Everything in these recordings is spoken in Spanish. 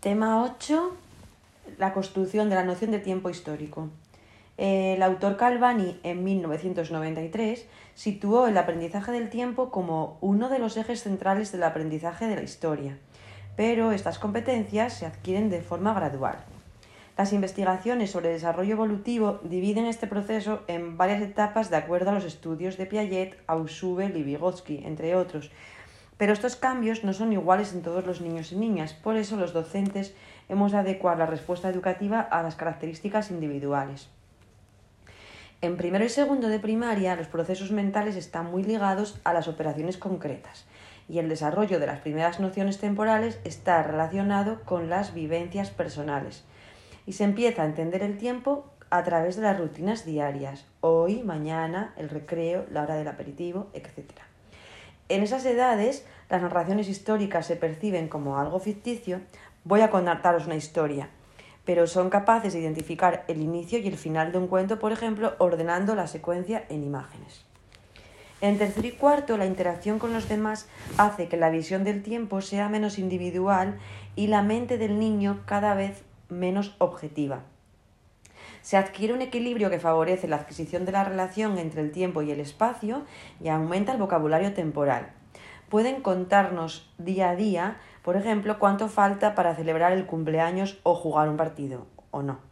Tema 8. La construcción de la noción de tiempo histórico. El autor Calvani, en 1993, situó el aprendizaje del tiempo como uno de los ejes centrales del aprendizaje de la historia, pero estas competencias se adquieren de forma gradual. Las investigaciones sobre desarrollo evolutivo dividen este proceso en varias etapas de acuerdo a los estudios de Piaget, Ausubel y Vygotsky, entre otros, pero estos cambios no son iguales en todos los niños y niñas, por eso los docentes hemos de adecuar la respuesta educativa a las características individuales. En primero y segundo de primaria, los procesos mentales están muy ligados a las operaciones concretas y el desarrollo de las primeras nociones temporales está relacionado con las vivencias personales. Y se empieza a entender el tiempo a través de las rutinas diarias, hoy, mañana, el recreo, la hora del aperitivo, etc. En esas edades, las narraciones históricas se perciben como algo ficticio. Voy a contaros una historia, pero son capaces de identificar el inicio y el final de un cuento, por ejemplo, ordenando la secuencia en imágenes. En tercer y cuarto, la interacción con los demás hace que la visión del tiempo sea menos individual y la mente del niño cada vez menos objetiva. Se adquiere un equilibrio que favorece la adquisición de la relación entre el tiempo y el espacio y aumenta el vocabulario temporal. Pueden contarnos día a día, por ejemplo, cuánto falta para celebrar el cumpleaños o jugar un partido, o no.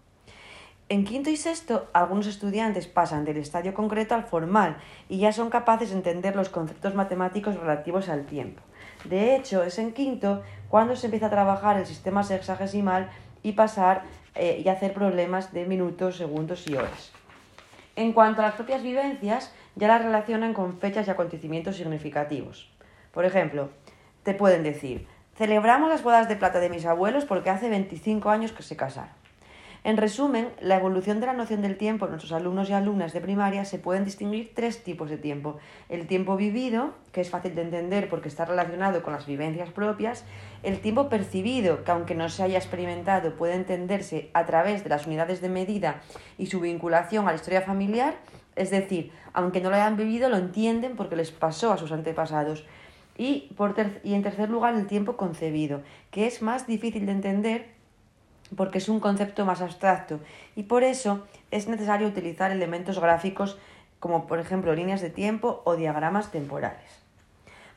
En quinto y sexto, algunos estudiantes pasan del estadio concreto al formal y ya son capaces de entender los conceptos matemáticos relativos al tiempo. De hecho, es en quinto cuando se empieza a trabajar el sistema sexagesimal y pasar eh, y hacer problemas de minutos, segundos y horas. En cuanto a las propias vivencias, ya las relacionan con fechas y acontecimientos significativos. Por ejemplo, te pueden decir, celebramos las bodas de plata de mis abuelos porque hace 25 años que se casaron. En resumen, la evolución de la noción del tiempo en nuestros alumnos y alumnas de primaria se pueden distinguir tres tipos de tiempo. El tiempo vivido, que es fácil de entender porque está relacionado con las vivencias propias. El tiempo percibido, que aunque no se haya experimentado, puede entenderse a través de las unidades de medida y su vinculación a la historia familiar. Es decir, aunque no lo hayan vivido, lo entienden porque les pasó a sus antepasados. Y, y en tercer lugar, el tiempo concebido, que es más difícil de entender porque es un concepto más abstracto y por eso es necesario utilizar elementos gráficos como por ejemplo líneas de tiempo o diagramas temporales.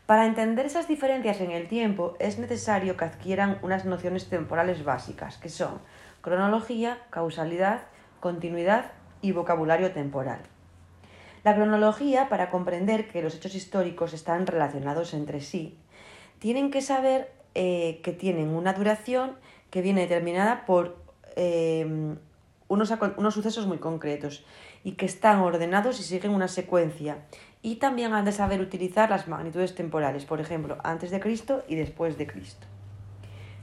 Para entender esas diferencias en el tiempo es necesario que adquieran unas nociones temporales básicas, que son cronología, causalidad, continuidad y vocabulario temporal. La cronología, para comprender que los hechos históricos están relacionados entre sí, tienen que saber eh, que tienen una duración que viene determinada por eh, unos, unos sucesos muy concretos y que están ordenados y siguen una secuencia. Y también han de saber utilizar las magnitudes temporales, por ejemplo, antes de Cristo y después de Cristo.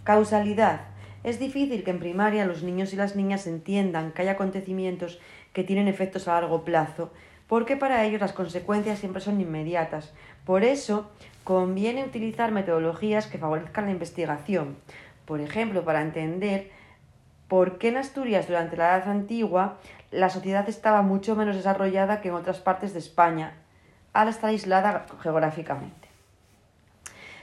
Causalidad. Es difícil que en primaria los niños y las niñas entiendan que hay acontecimientos que tienen efectos a largo plazo, porque para ellos las consecuencias siempre son inmediatas. Por eso, conviene utilizar metodologías que favorezcan la investigación, por ejemplo, para entender por qué en Asturias durante la Edad Antigua la sociedad estaba mucho menos desarrollada que en otras partes de España, al estar aislada geográficamente.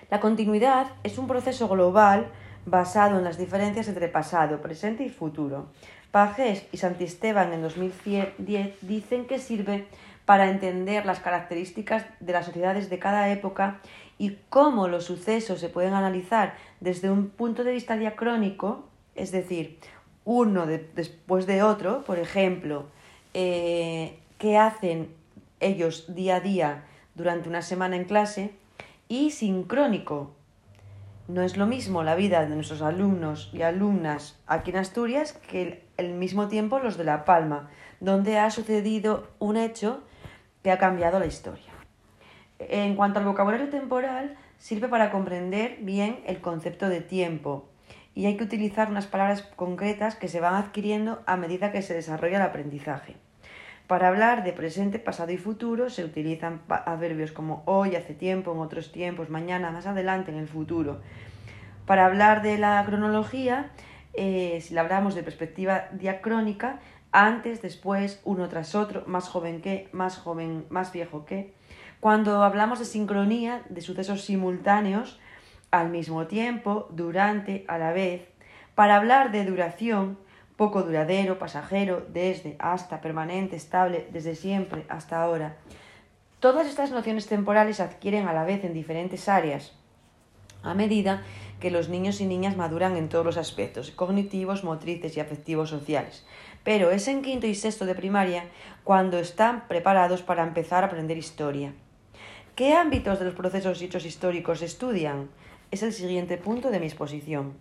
La continuidad es un proceso global basado en las diferencias entre pasado, presente y futuro. Pagés y Santisteban en 2010 dicen que sirve para entender las características de las sociedades de cada época y cómo los sucesos se pueden analizar desde un punto de vista diacrónico, es decir, uno después de otro, por ejemplo, eh, qué hacen ellos día a día durante una semana en clase, y sincrónico. No es lo mismo la vida de nuestros alumnos y alumnas aquí en Asturias que el mismo tiempo los de La Palma, donde ha sucedido un hecho que ha cambiado la historia. En cuanto al vocabulario temporal, sirve para comprender bien el concepto de tiempo y hay que utilizar unas palabras concretas que se van adquiriendo a medida que se desarrolla el aprendizaje. Para hablar de presente, pasado y futuro se utilizan adverbios como hoy, hace tiempo, en otros tiempos, mañana, más adelante, en el futuro. Para hablar de la cronología, eh, si la hablamos de perspectiva diacrónica, antes, después, uno tras otro, más joven que, más joven, más viejo que. Cuando hablamos de sincronía, de sucesos simultáneos, al mismo tiempo, durante, a la vez, Para hablar de duración, poco duradero, pasajero, desde, hasta, permanente, estable, desde siempre, hasta ahora. Todas estas nociones temporales adquieren a la vez en diferentes áreas a medida que los niños y niñas maduran en todos los aspectos, cognitivos, motrices y afectivos sociales. Pero es en quinto y sexto de primaria cuando están preparados para empezar a aprender historia. ¿Qué ámbitos de los procesos y hechos históricos estudian? Es el siguiente punto de mi exposición.